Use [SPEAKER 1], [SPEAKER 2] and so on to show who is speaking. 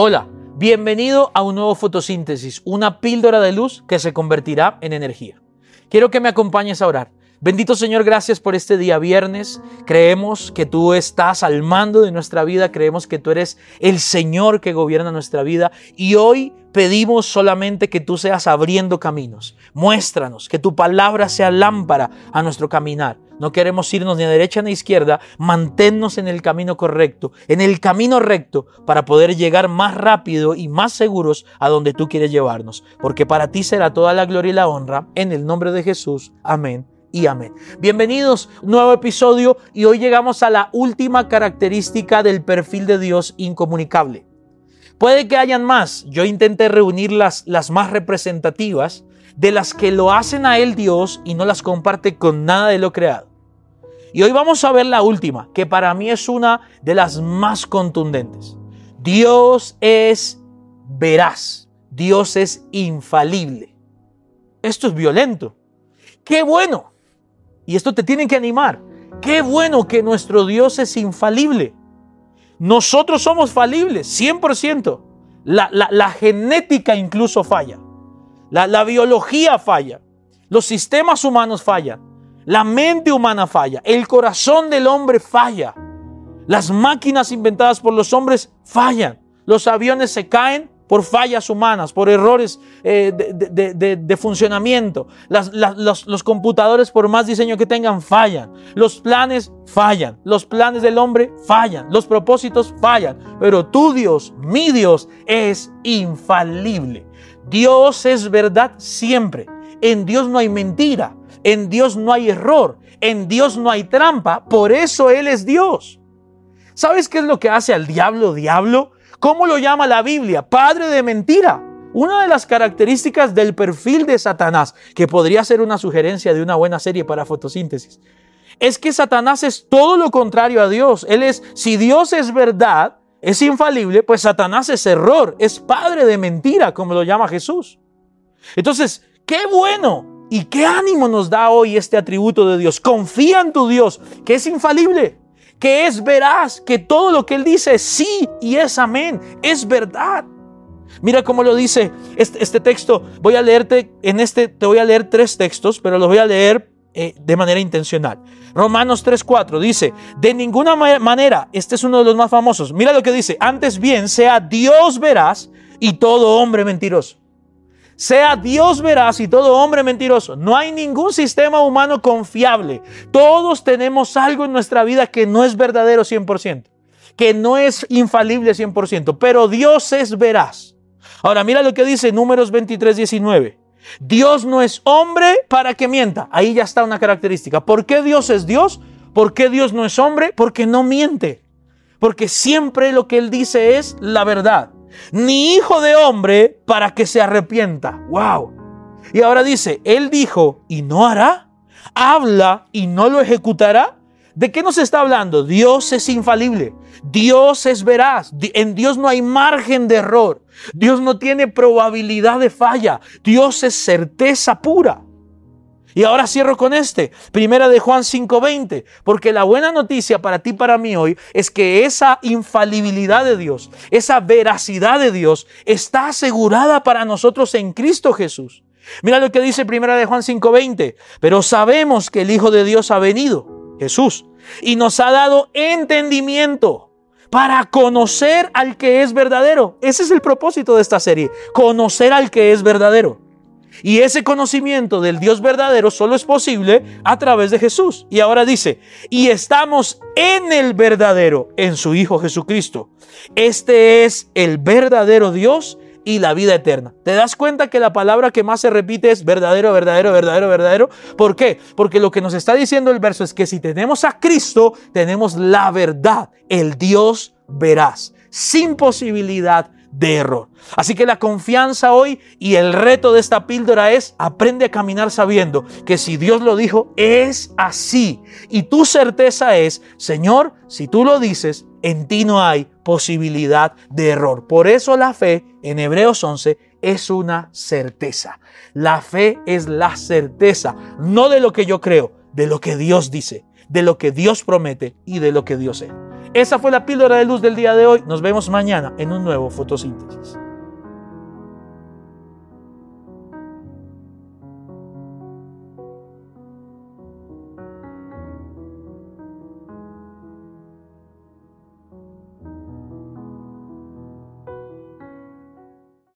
[SPEAKER 1] Hola, bienvenido a un nuevo fotosíntesis, una píldora de luz que se convertirá en energía. Quiero que me acompañes a orar. Bendito Señor, gracias por este día viernes. Creemos que tú estás al mando de nuestra vida, creemos que tú eres el Señor que gobierna nuestra vida y hoy pedimos solamente que tú seas abriendo caminos. Muéstranos, que tu palabra sea lámpara a nuestro caminar. No queremos irnos ni a derecha ni a izquierda, manténnos en el camino correcto, en el camino recto para poder llegar más rápido y más seguros a donde tú quieres llevarnos. Porque para ti será toda la gloria y la honra. En el nombre de Jesús. Amén y amén. Bienvenidos, nuevo episodio y hoy llegamos a la última característica del perfil de Dios incomunicable. Puede que hayan más, yo intenté reunir las, las más representativas de las que lo hacen a Él Dios y no las comparte con nada de lo creado. Y hoy vamos a ver la última, que para mí es una de las más contundentes. Dios es veraz, Dios es infalible. Esto es violento. Qué bueno. Y esto te tiene que animar. Qué bueno que nuestro Dios es infalible. Nosotros somos falibles, 100%. La, la, genética incluso falla. La, la biología falla. Los sistemas humanos fallan. La mente humana falla. El corazón del hombre falla. Las máquinas inventadas por los hombres fallan. Los aviones se caen por fallas humanas, por errores eh, de, funcionamiento. los, computadores, por más diseño que tengan, fallan. Los planes fallan. Los planes del hombre fallan. Los propósitos fallan. Pero tu Dios, mi Dios, es infalible. Dios es verdad siempre. En Dios no hay mentira. En Dios no hay error. En Dios no hay trampa. Por eso Él es Dios. ¿Sabes qué es lo que hace al diablo diablo? ¿Cómo lo llama la Biblia? Padre de mentira. Una de las características del perfil de Satanás, que podría ser una sugerencia de una buena serie para fotosíntesis, es que Satanás es todo lo contrario a Dios. Él es, si Dios es verdad, es infalible, pues Satanás es error, es padre de mentira, como lo llama Jesús. Entonces, qué bueno y qué ánimo nos da hoy este atributo de Dios. Confía en tu Dios, que es infalible que es veraz, que todo lo que Él dice es sí y es amén, es verdad. Mira cómo lo dice este, este, texto. Voy a leerte, en este te voy a leer tres textos, pero los voy a leer eh, de manera intencional. Romanos 3:4 dice, de ninguna manera, este es uno de los más famosos. Mira lo que dice, antes bien sea Dios veraz y todo hombre mentiroso sea Dios veraz y todo hombre mentiroso. No hay ningún sistema humano confiable. Todos tenemos algo en nuestra vida que no es verdadero 100%, que no es infalible 100%, pero Dios es veraz. Ahora mira lo que dice Números 23, 19. Dios no es hombre para que mienta. Ahí ya está una característica. ¿Por qué Dios es Dios? ¿Por qué Dios no es hombre? Porque no miente. Porque siempre lo que Él dice es la verdad ni hijo de hombre para que se arrepienta. ¡Wow! Y ahora dice, Él dijo, ¿y no hará? ¿Habla y no lo ejecutará? ¿De qué nos está hablando? Dios es infalible. Dios es veraz. En Dios no hay margen de error. Dios no tiene probabilidad de falla. Dios es certeza pura. Y ahora cierro con este, primera de Juan 5:20, porque la buena noticia para ti, para mí hoy, es que esa infalibilidad de Dios, esa veracidad de Dios, está asegurada para nosotros en Cristo Jesús. Mira lo que dice primera de Juan 5:20, pero sabemos que el Hijo de Dios ha venido, Jesús, y nos ha dado entendimiento para conocer al que es verdadero. Ese es el propósito de esta serie, conocer al que es verdadero. Y ese conocimiento del Dios verdadero solo es posible a través de Jesús. Y ahora dice, y estamos en el verdadero, en su Hijo Jesucristo. Este es el verdadero Dios y la vida eterna. ¿Te das cuenta que la palabra que más se repite es verdadero, verdadero, verdadero, verdadero? ¿Por qué? Porque lo que nos está diciendo el verso es que si tenemos a Cristo, tenemos la verdad, el Dios veraz, sin posibilidad de error. Así que la confianza hoy y el reto de esta píldora es aprende a caminar sabiendo que si Dios lo dijo, es así. Y tu certeza es, Señor, si tú lo dices, en ti no hay posibilidad de error. Por eso la fe en Hebreos 11 es una certeza. La fe es la certeza, no de lo que yo creo, de lo que Dios dice, de lo que Dios promete y de lo que Dios es. Esa fue la píldora de luz del día de hoy. Nos vemos mañana en un nuevo fotosíntesis.